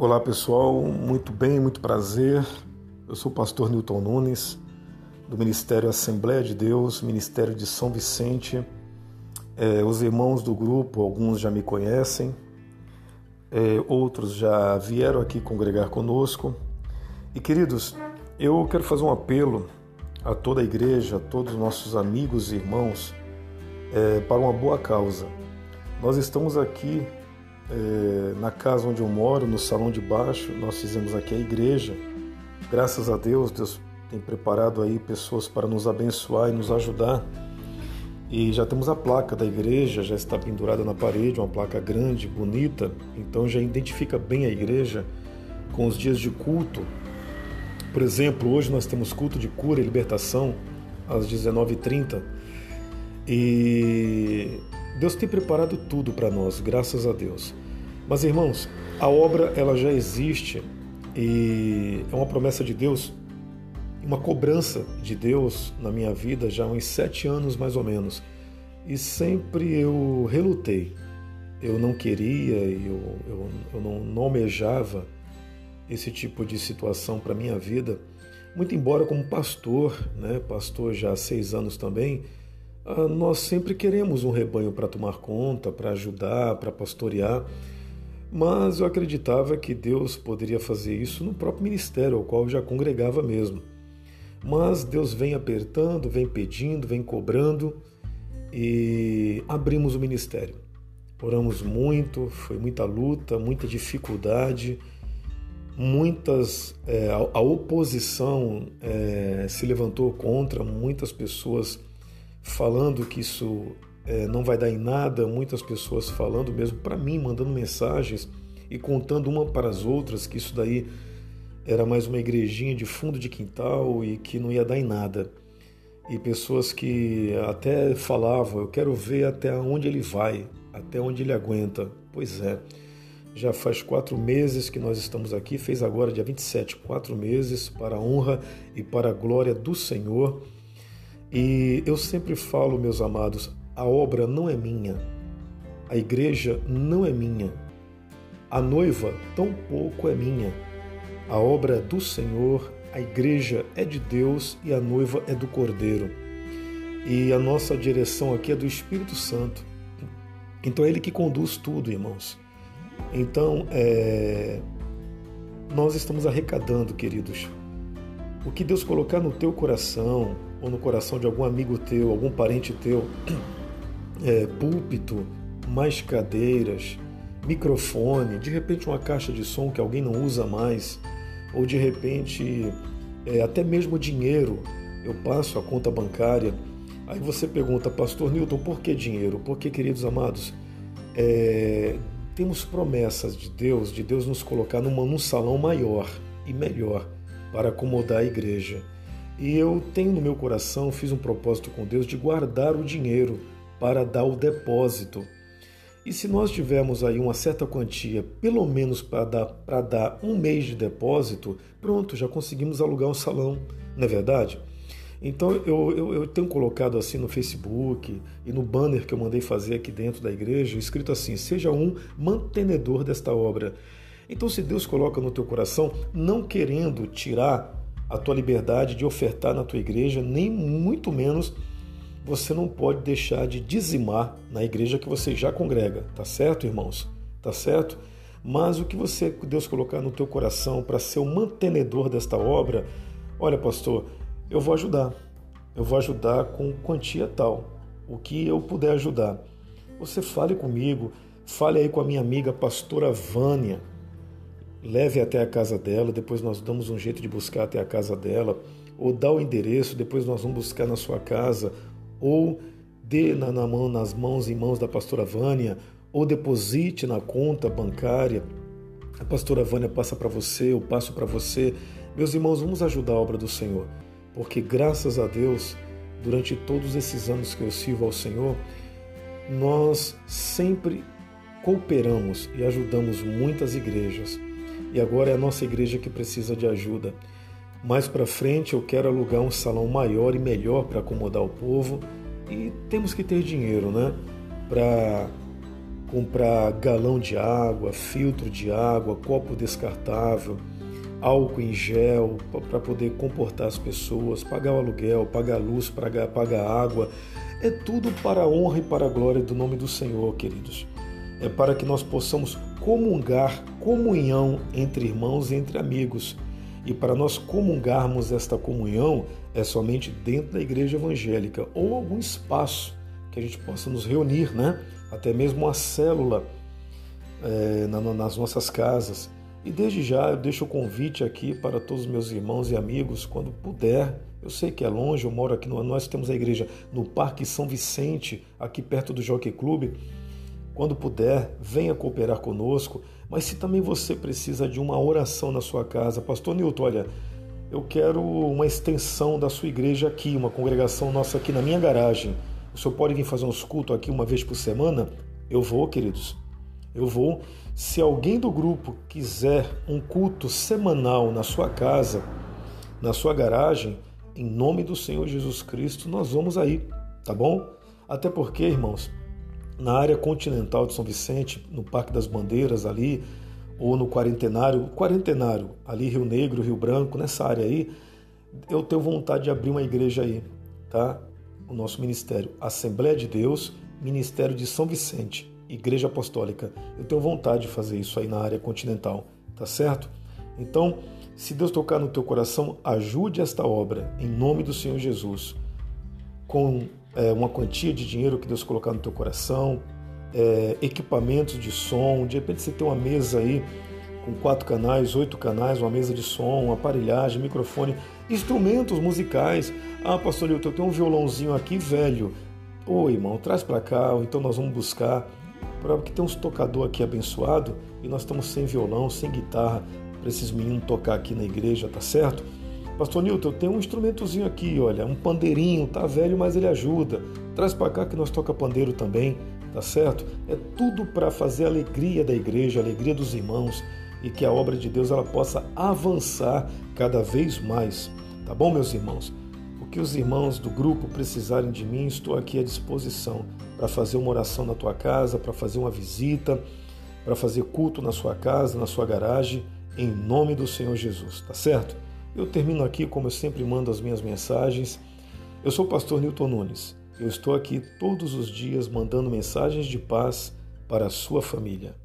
Olá pessoal, muito bem, muito prazer. Eu sou o pastor Newton Nunes, do Ministério Assembleia de Deus, Ministério de São Vicente. É, os irmãos do grupo, alguns já me conhecem, é, outros já vieram aqui congregar conosco. E queridos, eu quero fazer um apelo a toda a igreja, a todos os nossos amigos e irmãos, é, para uma boa causa. Nós estamos aqui é, na casa onde eu moro, no salão de baixo, nós fizemos aqui a igreja. Graças a Deus, Deus tem preparado aí pessoas para nos abençoar e nos ajudar. E já temos a placa da igreja, já está pendurada na parede, uma placa grande, bonita, então já identifica bem a igreja com os dias de culto. Por exemplo, hoje nós temos culto de cura e libertação às 19h30. E Deus tem preparado tudo para nós, graças a Deus. Mas irmãos, a obra ela já existe e é uma promessa de Deus, uma cobrança de Deus na minha vida já há uns sete anos mais ou menos. E sempre eu relutei. Eu não queria, eu, eu, eu não, não almejava esse tipo de situação para minha vida. Muito embora como pastor, né, pastor já há seis anos também, nós sempre queremos um rebanho para tomar conta, para ajudar, para pastorear, mas eu acreditava que Deus poderia fazer isso no próprio ministério, ao qual eu já congregava mesmo. Mas Deus vem apertando, vem pedindo, vem cobrando e abrimos o ministério. Oramos muito, foi muita luta, muita dificuldade, muitas é, a, oposição é, se levantou contra muitas pessoas falando que isso é, não vai dar em nada, muitas pessoas falando mesmo para mim, mandando mensagens e contando uma para as outras que isso daí era mais uma igrejinha de fundo de quintal e que não ia dar em nada. E pessoas que até falavam, eu quero ver até onde ele vai, até onde ele aguenta. Pois é, já faz quatro meses que nós estamos aqui, fez agora dia 27, quatro meses para a honra e para a glória do Senhor. E eu sempre falo, meus amados, a obra não é minha, a igreja não é minha, a noiva tampouco é minha. A obra é do Senhor, a igreja é de Deus e a noiva é do Cordeiro. E a nossa direção aqui é do Espírito Santo. Então é Ele que conduz tudo, irmãos. Então, é... nós estamos arrecadando, queridos. O que Deus colocar no teu coração, ou no coração de algum amigo teu, algum parente teu, é, púlpito, mais cadeiras, microfone, de repente uma caixa de som que alguém não usa mais, ou de repente é, até mesmo dinheiro, eu passo a conta bancária. Aí você pergunta, Pastor Newton, por que dinheiro? Porque, queridos amados, é, temos promessas de Deus, de Deus nos colocar numa, num salão maior e melhor para acomodar a igreja. E eu tenho no meu coração, fiz um propósito com Deus de guardar o dinheiro para dar o depósito. E se nós tivermos aí uma certa quantia, pelo menos para dar, dar um mês de depósito, pronto, já conseguimos alugar um salão, não é verdade? Então eu, eu, eu, tenho colocado assim no Facebook e no banner que eu mandei fazer aqui dentro da igreja, escrito assim: seja um mantenedor desta obra. Então, se Deus coloca no teu coração, não querendo tirar a tua liberdade de ofertar na tua igreja, nem muito menos você não pode deixar de dizimar na igreja que você já congrega, tá certo, irmãos? Tá certo? Mas o que você Deus colocar no teu coração para ser o mantenedor desta obra, olha, pastor, eu vou ajudar. Eu vou ajudar com quantia tal, o que eu puder ajudar. Você fale comigo, fale aí com a minha amiga pastora Vânia leve até a casa dela, depois nós damos um jeito de buscar até a casa dela, ou dá o endereço, depois nós vamos buscar na sua casa, ou dê na, na mão, nas mãos e mãos da pastora Vânia, ou deposite na conta bancária. A pastora Vânia passa para você, eu passo para você. Meus irmãos, vamos ajudar a obra do Senhor, porque graças a Deus, durante todos esses anos que eu sirvo ao Senhor, nós sempre cooperamos e ajudamos muitas igrejas e agora é a nossa igreja que precisa de ajuda. Mais para frente eu quero alugar um salão maior e melhor para acomodar o povo e temos que ter dinheiro, né? Para comprar galão de água, filtro de água, copo descartável, álcool em gel para poder comportar as pessoas, pagar o aluguel, pagar a luz, pagar, pagar a água. É tudo para a honra e para a glória do nome do Senhor, queridos. É para que nós possamos comungar, comunhão entre irmãos e entre amigos. E para nós comungarmos esta comunhão é somente dentro da igreja evangélica ou algum espaço que a gente possa nos reunir, né? Até mesmo uma célula é, nas nossas casas e desde já eu deixo o convite aqui para todos os meus irmãos e amigos, quando puder. Eu sei que é longe, eu moro aqui, no, nós temos a igreja no Parque São Vicente, aqui perto do Jockey Clube. Quando puder, venha cooperar conosco. Mas se também você precisa de uma oração na sua casa, Pastor Nilton, olha, eu quero uma extensão da sua igreja aqui, uma congregação nossa aqui na minha garagem. O senhor pode vir fazer uns cultos aqui uma vez por semana? Eu vou, queridos. Eu vou. Se alguém do grupo quiser um culto semanal na sua casa, na sua garagem, em nome do Senhor Jesus Cristo, nós vamos aí, tá bom? Até porque, irmãos, na área continental de São Vicente, no Parque das Bandeiras ali, ou no Quarentenário, Quarentenário, ali Rio Negro, Rio Branco, nessa área aí, eu tenho vontade de abrir uma igreja aí, tá? O nosso ministério, Assembleia de Deus, Ministério de São Vicente. Igreja Apostólica. Eu tenho vontade de fazer isso aí na área continental, tá certo? Então, se Deus tocar no teu coração, ajude esta obra em nome do Senhor Jesus, com é, uma quantia de dinheiro que Deus colocar no teu coração, é, equipamentos de som, de repente você tem uma mesa aí com quatro canais, oito canais, uma mesa de som, uma aparelhagem, microfone, instrumentos musicais. Ah, pastor Lilton, eu tenho um violãozinho aqui velho. Ô irmão, traz para cá, ou então nós vamos buscar porque tem uns tocador aqui abençoado e nós estamos sem violão, sem guitarra para esses meninos tocar aqui na igreja, tá certo? Pastor Nilton, eu tenho um instrumentozinho aqui, olha, um pandeirinho, tá velho, mas ele ajuda. Traz para cá que nós toca pandeiro também, tá certo? É tudo para fazer a alegria da igreja, a alegria dos irmãos e que a obra de Deus ela possa avançar cada vez mais. Tá bom, meus irmãos? O que os irmãos do grupo precisarem de mim, estou aqui à disposição para fazer uma oração na tua casa, para fazer uma visita, para fazer culto na sua casa, na sua garagem, em nome do Senhor Jesus, tá certo? Eu termino aqui como eu sempre mando as minhas mensagens. Eu sou o pastor Newton Nunes. Eu estou aqui todos os dias mandando mensagens de paz para a sua família.